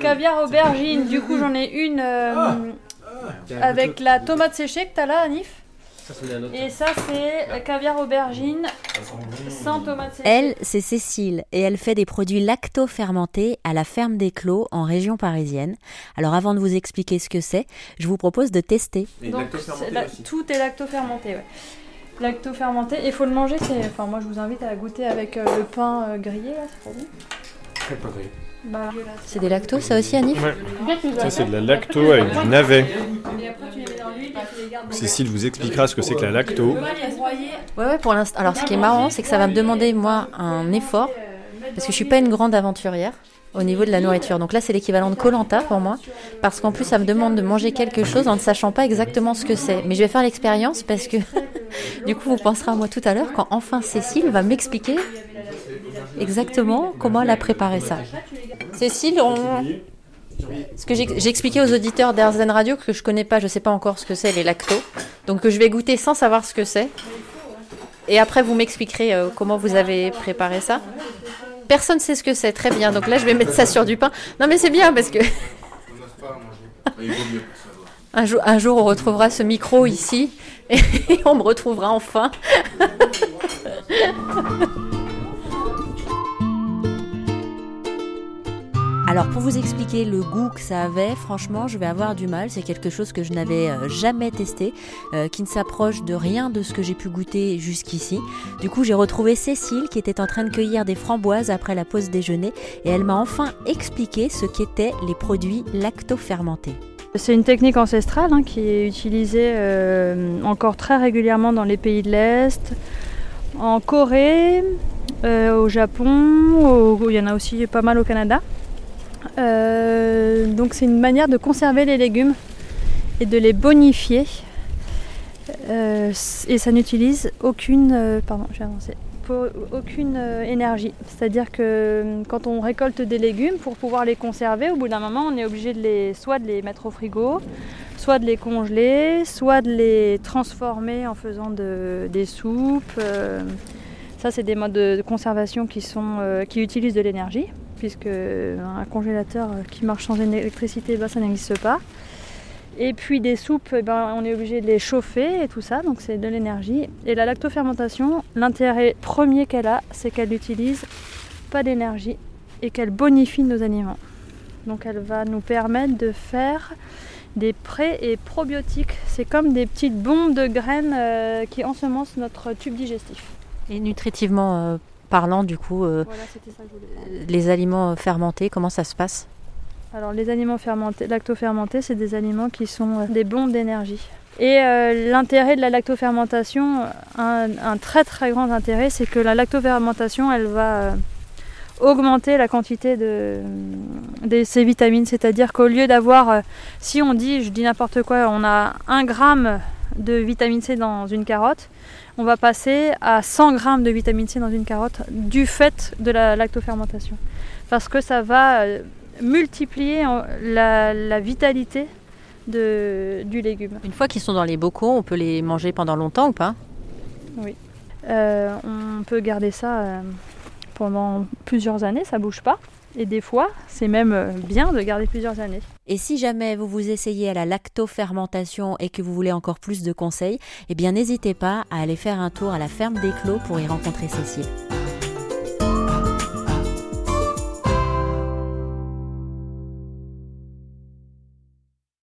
Caviar aubergine, du coup j'en ai une euh, avec la tomate séchée que t'as là, Anif. Et ça c'est euh, caviar aubergine sans tomate séchée. Elle, c'est Cécile et elle fait des produits lacto-fermentés à la ferme des Clos en région parisienne. Alors avant de vous expliquer ce que c'est, je vous propose de tester. Et Donc, lacto-fermenté c'est la- aussi. tout est lacto-fermenté, ouais. Lacto-fermenté, et il faut le manger, c'est... Enfin moi je vous invite à goûter avec euh, le pain euh, grillé là, c'est trop bon? Très pas grillé. Bah, C'est des lactos ça aussi Anif Ouais. Ça, c'est de la lacto avec du navet. Cécile vous expliquera ce que c'est que la lacto. Ouais ouais pour l'instant. Alors ce qui est marrant c'est que ça va me demander moi un effort parce que je suis pas une grande aventurière au niveau de la nourriture. Donc là c'est l'équivalent de Colanta pour moi parce qu'en plus ça me demande de manger quelque chose en ne sachant pas exactement ce que c'est. Mais je vais faire l'expérience parce que du coup vous penserez à moi tout à l'heure quand enfin Cécile va m'expliquer exactement comment elle a préparé ça. Cécile, on... ce que expliqué aux auditeurs d'Airzen Radio que je connais pas, je sais pas encore ce que c'est les lactos, donc que je vais goûter sans savoir ce que c'est. Et après vous m'expliquerez euh, comment vous avez préparé ça. Personne sait ce que c'est, très bien. Donc là je vais mettre ça sur du pain. Non mais c'est bien parce que un jour, un jour on retrouvera ce micro ici et on me retrouvera enfin. Alors pour vous expliquer le goût que ça avait, franchement, je vais avoir du mal. C'est quelque chose que je n'avais euh, jamais testé, euh, qui ne s'approche de rien de ce que j'ai pu goûter jusqu'ici. Du coup, j'ai retrouvé Cécile qui était en train de cueillir des framboises après la pause déjeuner et elle m'a enfin expliqué ce qu'étaient les produits lacto-fermentés. C'est une technique ancestrale hein, qui est utilisée euh, encore très régulièrement dans les pays de l'Est, en Corée, au Japon, il y en a aussi pas mal au Canada. Euh, donc c'est une manière de conserver les légumes et de les bonifier. Euh, et ça n'utilise aucune, euh, pardon, j'ai avancé, aucune énergie. C'est-à-dire que quand on récolte des légumes, pour pouvoir les conserver, au bout d'un moment, on est obligé de les, soit de les mettre au frigo, soit de les congeler, soit de les transformer en faisant de- des soupes. ça, c'est des modes de conservation qui, sont, qui utilisent de l'énergie, puisque un congélateur euh, qui marche sans électricité, bah, ça n'existe pas. Et puis des soupes, eh ben, on est obligé de les chauffer et tout ça, donc c'est de l'énergie. Et la lactofermentation, l'intérêt premier qu'elle a, c'est qu'elle n'utilise pas d'énergie et qu'elle bonifie nos aliments. Donc elle va nous permettre de faire des pré- et probiotiques. C'est comme des petites bombes de graines euh, qui ensemencent notre tube digestif. Et nutritivement euh, parlant, du coup, euh, Voilà, ça les aliments fermentés, comment ça se passe? Alors les aliments fermentés, lactofermentés, c'est des aliments qui sont euh, des bombes d'énergie. Et euh, l'intérêt de la lactofermentation, un, un très très grand intérêt, c'est que la lactofermentation, elle va augmenter la quantité de, de ces vitamines. C'est-à-dire qu'au lieu d'avoir, si on dit, je dis n'importe quoi, on a 1 gramme de vitamine C dans une carotte, on va passer à 100 grammes de vitamine C dans une carotte du fait de la lactofermentation. Parce que ça va euh, multiplier en- la, la vitalité de- du légume. Une fois qu'ils sont dans les bocaux, on peut les manger pendant longtemps ou pas? Euh, on peut garder ça euh, pendant plusieurs années, ça bouge pas. Et des fois, c'est même euh, bien de garder plusieurs années. Et si jamais vous vous essayez à la lactofermentation et que vous voulez encore plus de conseils, eh bien n'hésitez pas à aller faire un tour à la ferme des Clos pour y rencontrer Cécile.